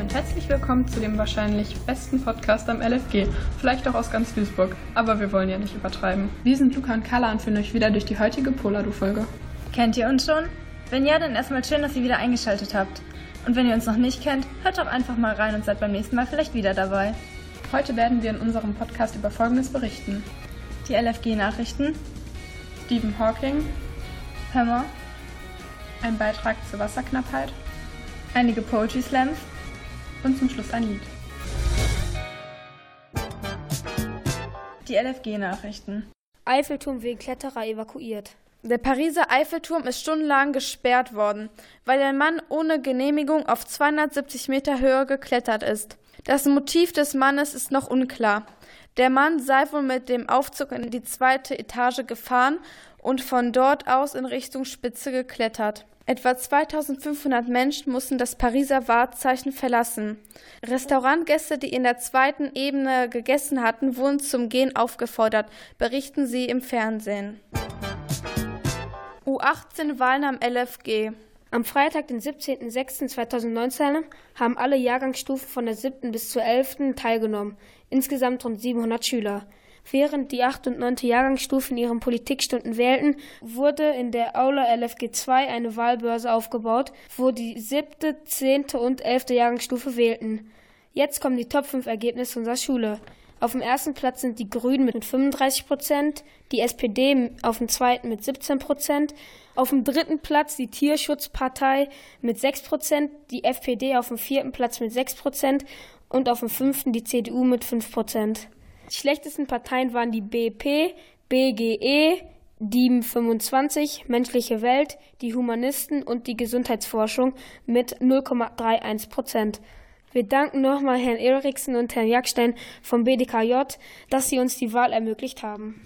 und herzlich willkommen zu dem wahrscheinlich besten Podcast am LFG. Vielleicht auch aus ganz Duisburg, aber wir wollen ja nicht übertreiben. Wir sind Luca und Carla und führen euch wieder durch die heutige Poladu-Folge. Kennt ihr uns schon? Wenn ja, dann erstmal schön, dass ihr wieder eingeschaltet habt. Und wenn ihr uns noch nicht kennt, hört doch einfach mal rein und seid beim nächsten Mal vielleicht wieder dabei. Heute werden wir in unserem Podcast über Folgendes berichten. Die LFG-Nachrichten, Stephen Hawking, Hammer, ein Beitrag zur Wasserknappheit einige Poetry Slams und zum Schluss ein Lied. Die LFG-Nachrichten. Eiffelturm wegen Kletterer evakuiert. Der Pariser Eiffelturm ist stundenlang gesperrt worden, weil ein Mann ohne Genehmigung auf 270 Meter Höhe geklettert ist. Das Motiv des Mannes ist noch unklar. Der Mann sei wohl mit dem Aufzug in die zweite Etage gefahren und von dort aus in Richtung Spitze geklettert. Etwa 2500 Menschen mussten das Pariser Wahrzeichen verlassen. Restaurantgäste, die in der zweiten Ebene gegessen hatten, wurden zum Gehen aufgefordert, berichten sie im Fernsehen. U18-Wahlen am LFG. Am Freitag, den 17.06.2019, haben alle Jahrgangsstufen von der 7. bis zur 11. teilgenommen, insgesamt rund 700 Schüler. Während die 8. und 9. Jahrgangsstufen ihren Politikstunden wählten, wurde in der Aula LFG 2 eine Wahlbörse aufgebaut, wo die 7., 10. und 11. Jahrgangsstufe wählten. Jetzt kommen die Top 5 Ergebnisse unserer Schule. Auf dem ersten Platz sind die Grünen mit 35 Prozent, die SPD auf dem zweiten mit 17 Prozent, auf dem dritten Platz die Tierschutzpartei mit 6 Prozent, die FPD auf dem vierten Platz mit 6 Prozent und auf dem fünften die CDU mit 5 Prozent. Die schlechtesten Parteien waren die BP, BGE, DIEM 25, Menschliche Welt, die Humanisten und die Gesundheitsforschung mit 0,31 Prozent. Wir danken nochmal Herrn Eriksen und Herrn Jackstein vom BDKJ, dass sie uns die Wahl ermöglicht haben.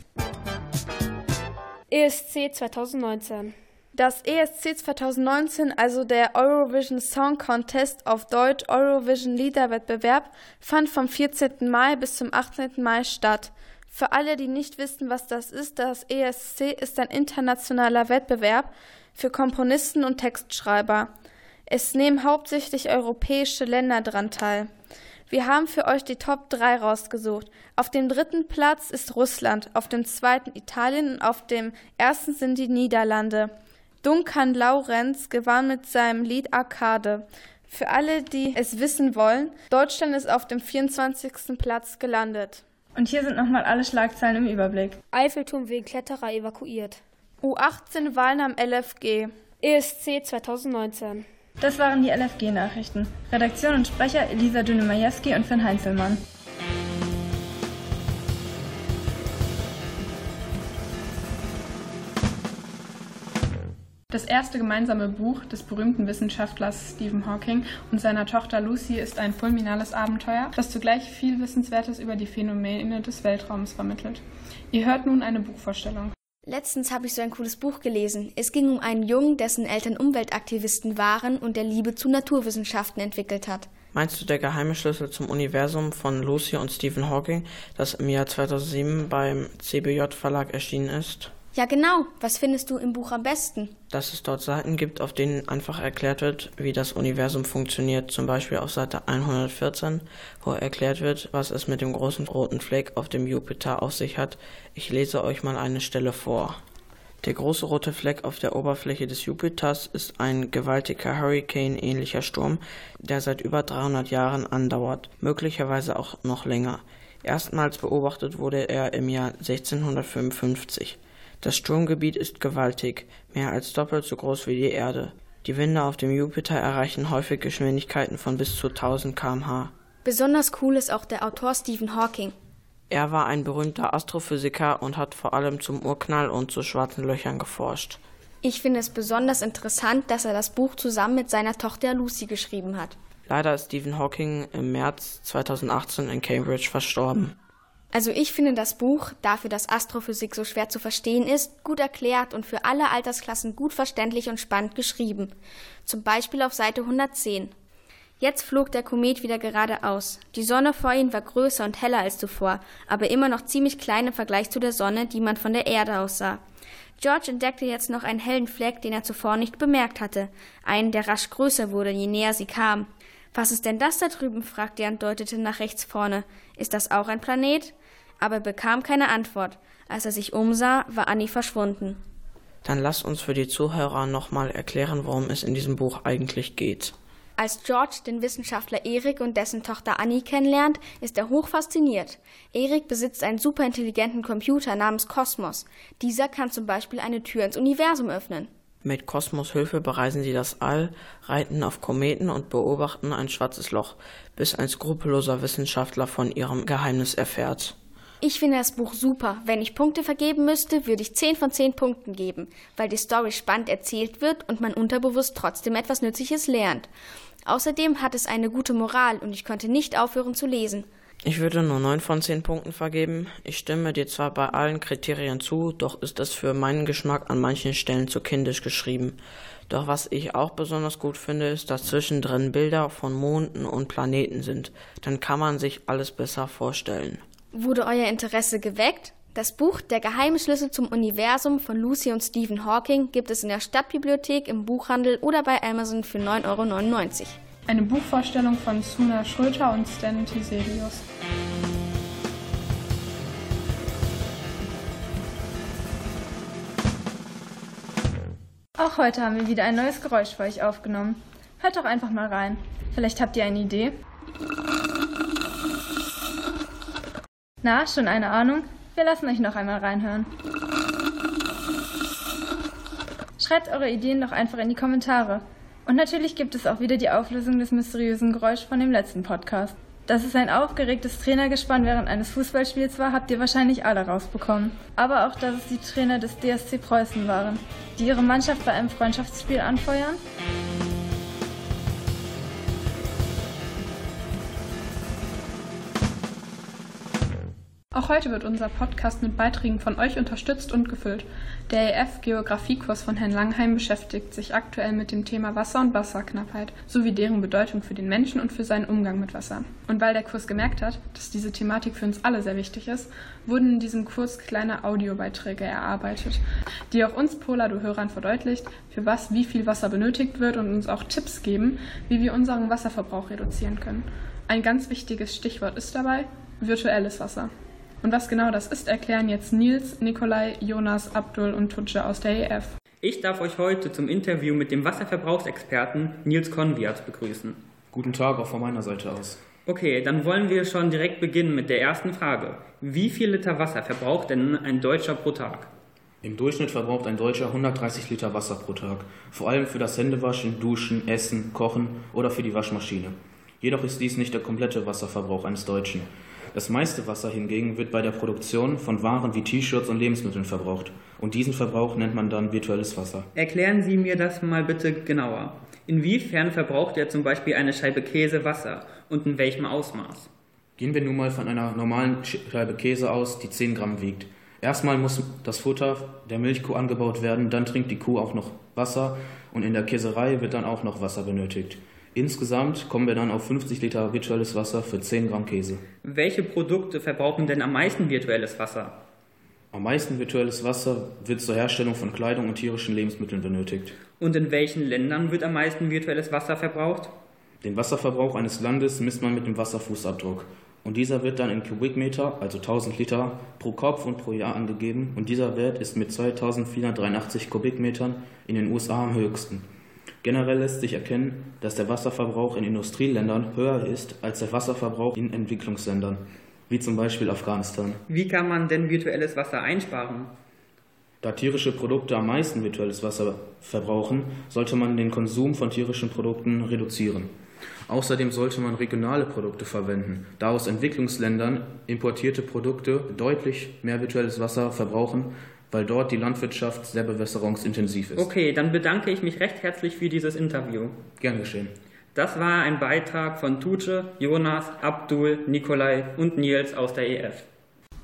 ESC 2019 das ESC 2019, also der Eurovision Song Contest auf Deutsch Eurovision Liederwettbewerb, fand vom 14. Mai bis zum 18. Mai statt. Für alle, die nicht wissen, was das ist, das ESC ist ein internationaler Wettbewerb für Komponisten und Textschreiber. Es nehmen hauptsächlich europäische Länder dran teil. Wir haben für euch die Top 3 rausgesucht. Auf dem dritten Platz ist Russland, auf dem zweiten Italien und auf dem ersten sind die Niederlande. Duncan Laurenz gewann mit seinem Lied Arcade. Für alle, die es wissen wollen, Deutschland ist auf dem 24. Platz gelandet. Und hier sind nochmal alle Schlagzeilen im Überblick. Eiffelturm wegen Kletterer evakuiert. U18 Wahlen am LFG. ESC 2019. Das waren die LFG-Nachrichten. Redaktion und Sprecher Elisa Düne-Majewski und Finn Heinzelmann. Das erste gemeinsame Buch des berühmten Wissenschaftlers Stephen Hawking und seiner Tochter Lucy ist ein fulminales Abenteuer, das zugleich viel Wissenswertes über die Phänomene des Weltraums vermittelt. Ihr hört nun eine Buchvorstellung. Letztens habe ich so ein cooles Buch gelesen. Es ging um einen Jungen, dessen Eltern Umweltaktivisten waren und der Liebe zu Naturwissenschaften entwickelt hat. Meinst du der geheime Schlüssel zum Universum von Lucy und Stephen Hawking, das im Jahr 2007 beim CBJ Verlag erschienen ist? Ja, genau. Was findest du im Buch am besten? Dass es dort Seiten gibt, auf denen einfach erklärt wird, wie das Universum funktioniert. Zum Beispiel auf Seite 114, wo erklärt wird, was es mit dem großen roten Fleck auf dem Jupiter auf sich hat. Ich lese euch mal eine Stelle vor. Der große rote Fleck auf der Oberfläche des Jupiters ist ein gewaltiger Hurricane-ähnlicher Sturm, der seit über 300 Jahren andauert, möglicherweise auch noch länger. Erstmals beobachtet wurde er im Jahr 1655. Das Sturmgebiet ist gewaltig, mehr als doppelt so groß wie die Erde. Die Winde auf dem Jupiter erreichen häufig Geschwindigkeiten von bis zu 1000 km/h. Besonders cool ist auch der Autor Stephen Hawking. Er war ein berühmter Astrophysiker und hat vor allem zum Urknall und zu schwarzen Löchern geforscht. Ich finde es besonders interessant, dass er das Buch zusammen mit seiner Tochter Lucy geschrieben hat. Leider ist Stephen Hawking im März 2018 in Cambridge verstorben. Also ich finde das Buch, dafür dass Astrophysik so schwer zu verstehen ist, gut erklärt und für alle Altersklassen gut verständlich und spannend geschrieben. Zum Beispiel auf Seite 110. Jetzt flog der Komet wieder geradeaus. Die Sonne vor ihm war größer und heller als zuvor, aber immer noch ziemlich klein im Vergleich zu der Sonne, die man von der Erde aus sah. George entdeckte jetzt noch einen hellen Fleck, den er zuvor nicht bemerkt hatte, einen, der rasch größer wurde, je näher sie kam. Was ist denn das da drüben? fragte er und deutete nach rechts vorne. Ist das auch ein Planet? Aber er bekam keine Antwort. Als er sich umsah, war Annie verschwunden. Dann lass uns für die Zuhörer nochmal erklären, worum es in diesem Buch eigentlich geht. Als George den Wissenschaftler Erik und dessen Tochter Annie kennenlernt, ist er hoch fasziniert. Erik besitzt einen superintelligenten Computer namens Kosmos. Dieser kann zum Beispiel eine Tür ins Universum öffnen. Mit Kosmos Hilfe bereisen sie das All, reiten auf Kometen und beobachten ein schwarzes Loch, bis ein skrupelloser Wissenschaftler von ihrem Geheimnis erfährt. Ich finde das Buch super. Wenn ich Punkte vergeben müsste, würde ich 10 von 10 Punkten geben, weil die Story spannend erzählt wird und man unterbewusst trotzdem etwas Nützliches lernt. Außerdem hat es eine gute Moral und ich konnte nicht aufhören zu lesen. Ich würde nur 9 von 10 Punkten vergeben. Ich stimme dir zwar bei allen Kriterien zu, doch ist es für meinen Geschmack an manchen Stellen zu kindisch geschrieben. Doch was ich auch besonders gut finde, ist, dass zwischendrin Bilder von Monden und Planeten sind. Dann kann man sich alles besser vorstellen. Wurde euer Interesse geweckt? Das Buch Der geheime Schlüssel zum Universum von Lucy und Stephen Hawking gibt es in der Stadtbibliothek, im Buchhandel oder bei Amazon für 9,99 Euro. Eine Buchvorstellung von Suna Schröter und Stan Tiselius. Auch heute haben wir wieder ein neues Geräusch für euch aufgenommen. Hört doch einfach mal rein. Vielleicht habt ihr eine Idee. Na, schon eine Ahnung? Wir lassen euch noch einmal reinhören. Schreibt eure Ideen doch einfach in die Kommentare. Und natürlich gibt es auch wieder die Auflösung des mysteriösen Geräuschs von dem letzten Podcast. Dass es ein aufgeregtes Trainergespann während eines Fußballspiels war, habt ihr wahrscheinlich alle rausbekommen. Aber auch, dass es die Trainer des DSC Preußen waren, die ihre Mannschaft bei einem Freundschaftsspiel anfeuern? Auch heute wird unser Podcast mit Beiträgen von euch unterstützt und gefüllt. Der EF Geografiekurs von Herrn Langheim beschäftigt sich aktuell mit dem Thema Wasser und Wasserknappheit sowie deren Bedeutung für den Menschen und für seinen Umgang mit Wasser. Und weil der Kurs gemerkt hat, dass diese Thematik für uns alle sehr wichtig ist, wurden in diesem Kurs kleine Audiobeiträge erarbeitet, die auch uns Polado-Hörern verdeutlicht, für was wie viel Wasser benötigt wird und uns auch Tipps geben, wie wir unseren Wasserverbrauch reduzieren können. Ein ganz wichtiges Stichwort ist dabei virtuelles Wasser. Und was genau das ist, erklären jetzt Nils, Nikolai, Jonas, Abdul und Tutsche aus der EF. Ich darf euch heute zum Interview mit dem Wasserverbrauchsexperten Nils Konviat begrüßen. Guten Tag auch von meiner Seite aus. Okay, dann wollen wir schon direkt beginnen mit der ersten Frage. Wie viel Liter Wasser verbraucht denn ein Deutscher pro Tag? Im Durchschnitt verbraucht ein Deutscher 130 Liter Wasser pro Tag, vor allem für das Händewaschen, Duschen, Essen, Kochen oder für die Waschmaschine. Jedoch ist dies nicht der komplette Wasserverbrauch eines Deutschen. Das meiste Wasser hingegen wird bei der Produktion von Waren wie T-Shirts und Lebensmitteln verbraucht. Und diesen Verbrauch nennt man dann virtuelles Wasser. Erklären Sie mir das mal bitte genauer. Inwiefern verbraucht er zum Beispiel eine Scheibe Käse Wasser und in welchem Ausmaß? Gehen wir nun mal von einer normalen Scheibe Käse aus, die 10 Gramm wiegt. Erstmal muss das Futter der Milchkuh angebaut werden, dann trinkt die Kuh auch noch Wasser und in der Käserei wird dann auch noch Wasser benötigt. Insgesamt kommen wir dann auf 50 Liter virtuelles Wasser für 10 Gramm Käse. Welche Produkte verbrauchen denn am meisten virtuelles Wasser? Am meisten virtuelles Wasser wird zur Herstellung von Kleidung und tierischen Lebensmitteln benötigt. Und in welchen Ländern wird am meisten virtuelles Wasser verbraucht? Den Wasserverbrauch eines Landes misst man mit dem Wasserfußabdruck. Und dieser wird dann in Kubikmeter, also 1000 Liter, pro Kopf und pro Jahr angegeben. Und dieser Wert ist mit 2483 Kubikmetern in den USA am höchsten. Generell lässt sich erkennen, dass der Wasserverbrauch in Industrieländern höher ist als der Wasserverbrauch in Entwicklungsländern, wie zum Beispiel Afghanistan. Wie kann man denn virtuelles Wasser einsparen? Da tierische Produkte am meisten virtuelles Wasser verbrauchen, sollte man den Konsum von tierischen Produkten reduzieren. Außerdem sollte man regionale Produkte verwenden, da aus Entwicklungsländern importierte Produkte deutlich mehr virtuelles Wasser verbrauchen weil dort die Landwirtschaft sehr bewässerungsintensiv ist. Okay, dann bedanke ich mich recht herzlich für dieses Interview. Gern geschehen. Das war ein Beitrag von Tuce, Jonas, Abdul, Nikolai und Nils aus der EF.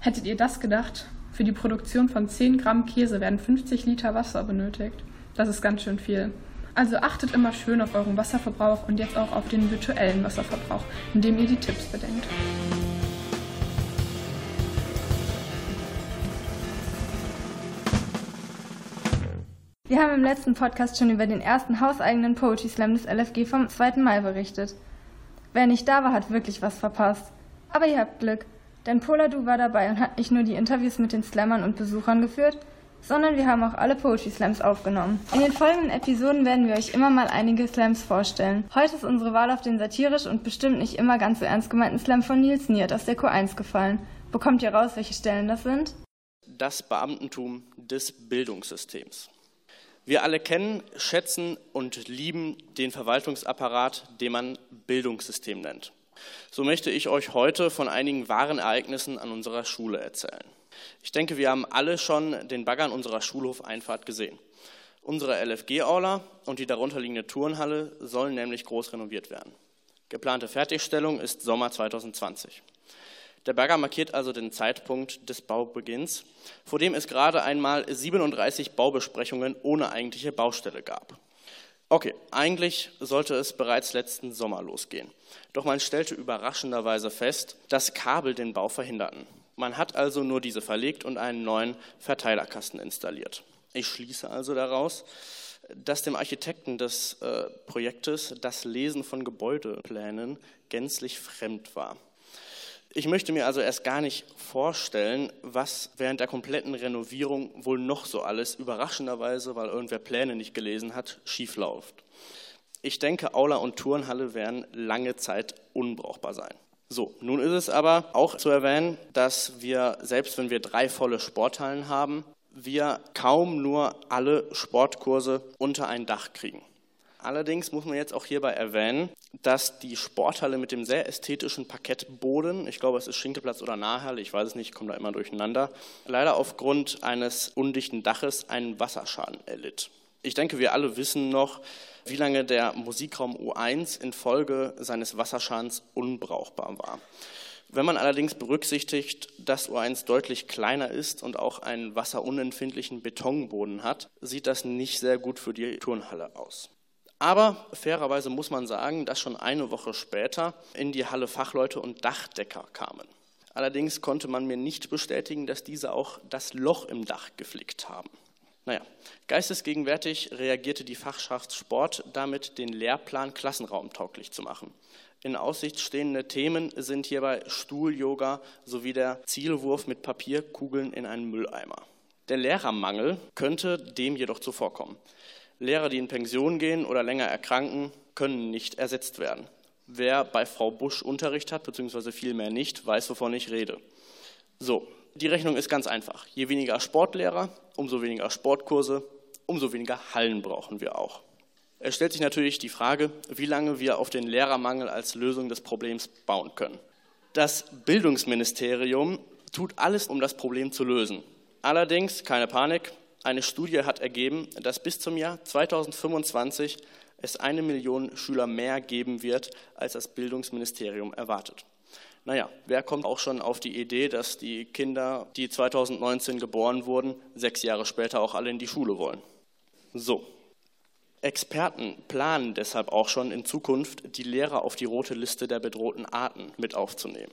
Hättet ihr das gedacht? Für die Produktion von 10 Gramm Käse werden 50 Liter Wasser benötigt. Das ist ganz schön viel. Also achtet immer schön auf euren Wasserverbrauch und jetzt auch auf den virtuellen Wasserverbrauch, indem ihr die Tipps bedenkt. Wir haben im letzten Podcast schon über den ersten hauseigenen Poetry Slam des LFG vom 2. Mai berichtet. Wer nicht da war, hat wirklich was verpasst. Aber ihr habt Glück, denn Poladu war dabei und hat nicht nur die Interviews mit den Slammern und Besuchern geführt, sondern wir haben auch alle Poetry Slams aufgenommen. In den folgenden Episoden werden wir euch immer mal einige Slams vorstellen. Heute ist unsere Wahl auf den satirisch und bestimmt nicht immer ganz so ernst gemeinten Slam von Nils Niert aus der Q1 gefallen. Bekommt ihr raus, welche Stellen das sind? Das Beamtentum des Bildungssystems. Wir alle kennen, schätzen und lieben den Verwaltungsapparat, den man Bildungssystem nennt. So möchte ich euch heute von einigen wahren Ereignissen an unserer Schule erzählen. Ich denke, wir haben alle schon den Bagger an unserer Schulhofeinfahrt gesehen. Unsere LFG-Aula und die darunterliegende Turnhalle sollen nämlich groß renoviert werden. Geplante Fertigstellung ist Sommer 2020. Der Bagger markiert also den Zeitpunkt des Baubeginns, vor dem es gerade einmal 37 Baubesprechungen ohne eigentliche Baustelle gab. Okay, eigentlich sollte es bereits letzten Sommer losgehen. Doch man stellte überraschenderweise fest, dass Kabel den Bau verhinderten. Man hat also nur diese verlegt und einen neuen Verteilerkasten installiert. Ich schließe also daraus, dass dem Architekten des äh, Projektes das Lesen von Gebäudeplänen gänzlich fremd war. Ich möchte mir also erst gar nicht vorstellen, was während der kompletten Renovierung wohl noch so alles überraschenderweise, weil irgendwer Pläne nicht gelesen hat, schiefläuft. Ich denke, Aula und Turnhalle werden lange Zeit unbrauchbar sein. So, nun ist es aber auch zu erwähnen, dass wir, selbst wenn wir drei volle Sporthallen haben, wir kaum nur alle Sportkurse unter ein Dach kriegen. Allerdings muss man jetzt auch hierbei erwähnen, dass die Sporthalle mit dem sehr ästhetischen Parkettboden, ich glaube es ist Schinkelplatz oder Nahhalle, ich weiß es nicht, ich komme da immer durcheinander, leider aufgrund eines undichten Daches einen Wasserschaden erlitt. Ich denke, wir alle wissen noch, wie lange der Musikraum U1 infolge seines Wasserschadens unbrauchbar war. Wenn man allerdings berücksichtigt, dass U1 deutlich kleiner ist und auch einen wasserunempfindlichen Betonboden hat, sieht das nicht sehr gut für die Turnhalle aus. Aber fairerweise muss man sagen, dass schon eine Woche später in die Halle Fachleute und Dachdecker kamen. Allerdings konnte man mir nicht bestätigen, dass diese auch das Loch im Dach geflickt haben. Naja, geistesgegenwärtig reagierte die Fachschaft Sport damit, den Lehrplan klassenraumtauglich zu machen. In Aussicht stehende Themen sind hierbei Stuhl-Yoga sowie der Zielwurf mit Papierkugeln in einen Mülleimer. Der Lehrermangel könnte dem jedoch zuvorkommen. Lehrer, die in Pension gehen oder länger erkranken, können nicht ersetzt werden. Wer bei Frau Busch Unterricht hat, beziehungsweise vielmehr nicht, weiß, wovon ich rede. So, die Rechnung ist ganz einfach. Je weniger Sportlehrer, umso weniger Sportkurse, umso weniger Hallen brauchen wir auch. Es stellt sich natürlich die Frage, wie lange wir auf den Lehrermangel als Lösung des Problems bauen können. Das Bildungsministerium tut alles, um das Problem zu lösen. Allerdings, keine Panik, eine Studie hat ergeben, dass bis zum Jahr 2025 es eine Million Schüler mehr geben wird, als das Bildungsministerium erwartet. Naja, wer kommt auch schon auf die Idee, dass die Kinder, die 2019 geboren wurden, sechs Jahre später auch alle in die Schule wollen? So. Experten planen deshalb auch schon in Zukunft, die Lehrer auf die rote Liste der bedrohten Arten mit aufzunehmen.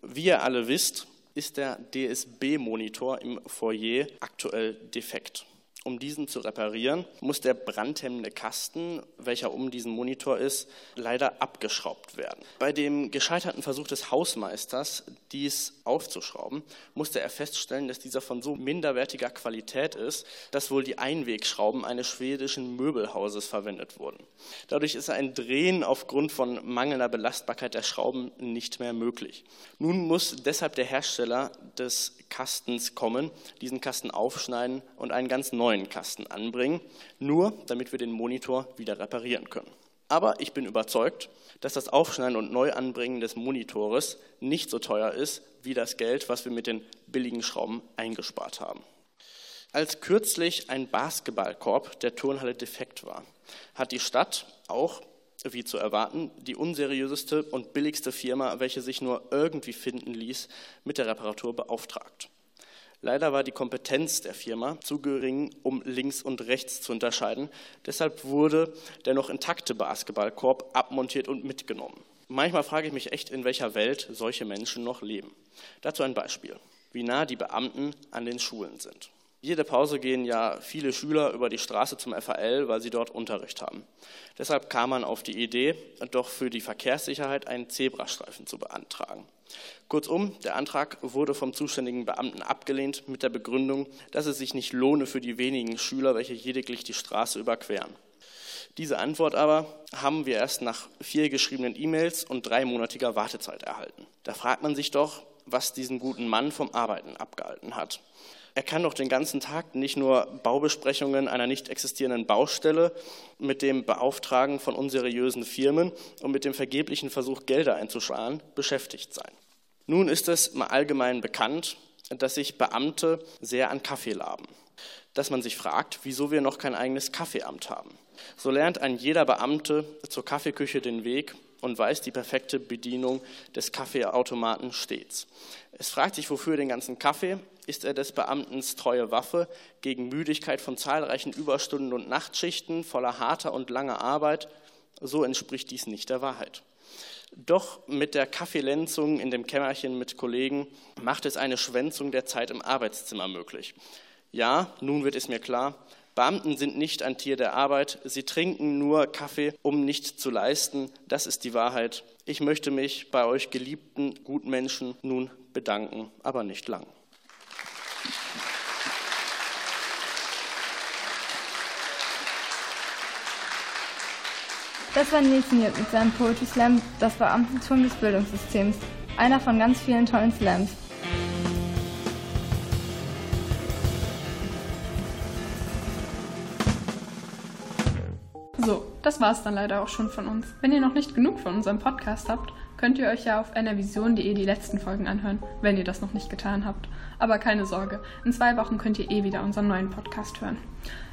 Wie ihr alle wisst, ist der DSB-Monitor im Foyer aktuell defekt. Um diesen zu reparieren, muss der brandhemmende Kasten, welcher um diesen Monitor ist, leider abgeschraubt werden. Bei dem gescheiterten Versuch des Hausmeisters, dies aufzuschrauben, musste er feststellen, dass dieser von so minderwertiger Qualität ist, dass wohl die Einwegschrauben eines schwedischen Möbelhauses verwendet wurden. Dadurch ist ein Drehen aufgrund von mangelnder Belastbarkeit der Schrauben nicht mehr möglich. Nun muss deshalb der Hersteller des Kastens kommen, diesen Kasten aufschneiden und einen ganz neuen Kasten anbringen, nur damit wir den Monitor wieder reparieren können. Aber ich bin überzeugt, dass das Aufschneiden und Neuanbringen des Monitores nicht so teuer ist wie das Geld, was wir mit den billigen Schrauben eingespart haben. Als kürzlich ein Basketballkorb der Turnhalle defekt war, hat die Stadt auch wie zu erwarten, die unseriöseste und billigste Firma, welche sich nur irgendwie finden ließ, mit der Reparatur beauftragt. Leider war die Kompetenz der Firma zu gering, um links und rechts zu unterscheiden. Deshalb wurde der noch intakte Basketballkorb abmontiert und mitgenommen. Manchmal frage ich mich echt, in welcher Welt solche Menschen noch leben. Dazu ein Beispiel, wie nah die Beamten an den Schulen sind. Jede Pause gehen ja viele Schüler über die Straße zum FAL, weil sie dort Unterricht haben. Deshalb kam man auf die Idee, doch für die Verkehrssicherheit einen Zebrastreifen zu beantragen. Kurzum, der Antrag wurde vom zuständigen Beamten abgelehnt mit der Begründung, dass es sich nicht lohne für die wenigen Schüler, welche lediglich die Straße überqueren. Diese Antwort aber haben wir erst nach vier geschriebenen E-Mails und dreimonatiger Wartezeit erhalten. Da fragt man sich doch, was diesen guten Mann vom Arbeiten abgehalten hat. Er kann doch den ganzen Tag nicht nur Baubesprechungen einer nicht existierenden Baustelle mit dem Beauftragen von unseriösen Firmen und mit dem vergeblichen Versuch, Gelder einzusparen, beschäftigt sein. Nun ist es mal allgemein bekannt, dass sich Beamte sehr an Kaffee laben. Dass man sich fragt, wieso wir noch kein eigenes Kaffeeamt haben. So lernt ein jeder Beamte zur Kaffeeküche den Weg und weiß die perfekte Bedienung des Kaffeeautomaten stets. Es fragt sich, wofür den ganzen Kaffee? Ist er des Beamtens treue Waffe gegen Müdigkeit von zahlreichen Überstunden und Nachtschichten voller harter und langer Arbeit? So entspricht dies nicht der Wahrheit. Doch mit der Kaffeelenzung in dem Kämmerchen mit Kollegen macht es eine Schwänzung der Zeit im Arbeitszimmer möglich. Ja, nun wird es mir klar, Beamten sind nicht ein Tier der Arbeit, sie trinken nur Kaffee, um nicht zu leisten. Das ist die Wahrheit. Ich möchte mich bei euch geliebten Gutmenschen nun bedanken, aber nicht lang. Das war Nils Niert mit seinem Poetry Slam, das Beamtentum des Bildungssystems. Einer von ganz vielen tollen Slams. So, das war es dann leider auch schon von uns. Wenn ihr noch nicht genug von unserem Podcast habt, könnt ihr euch ja auf enervision.de die letzten Folgen anhören, wenn ihr das noch nicht getan habt. Aber keine Sorge, in zwei Wochen könnt ihr eh wieder unseren neuen Podcast hören.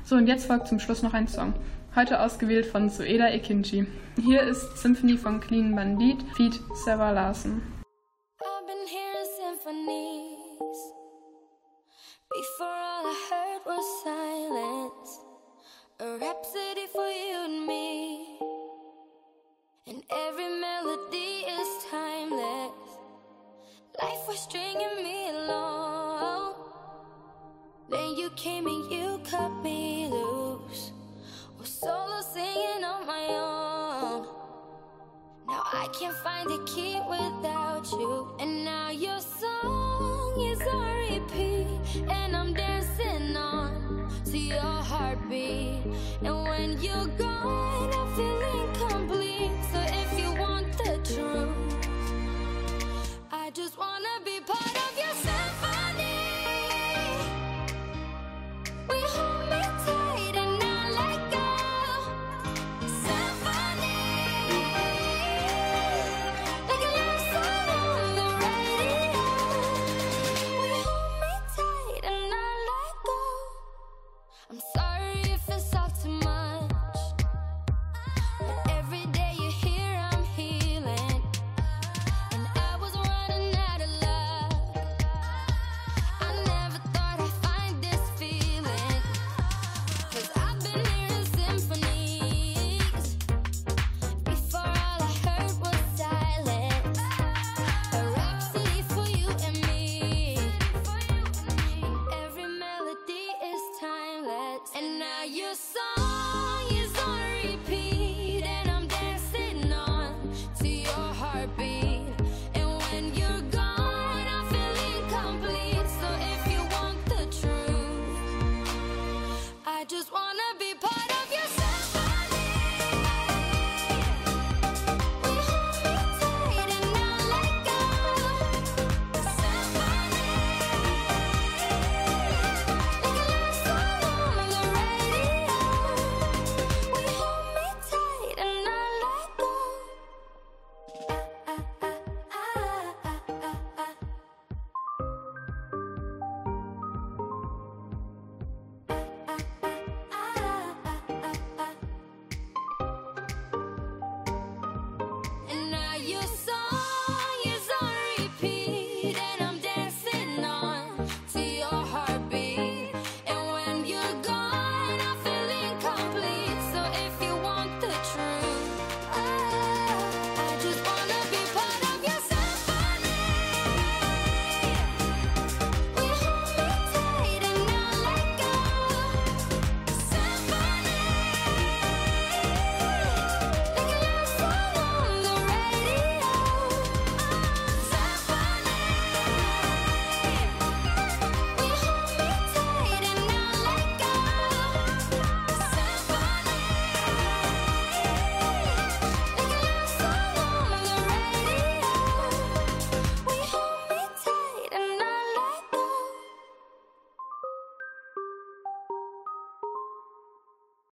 So, und jetzt folgt zum Schluss noch ein Song. Heute ausgewählt von Sueda Ekinji. Hier ist Symphony von Clean Bandit, Feed Sarah Larsen. I've been hearing symphonies. Before all I heard was silence.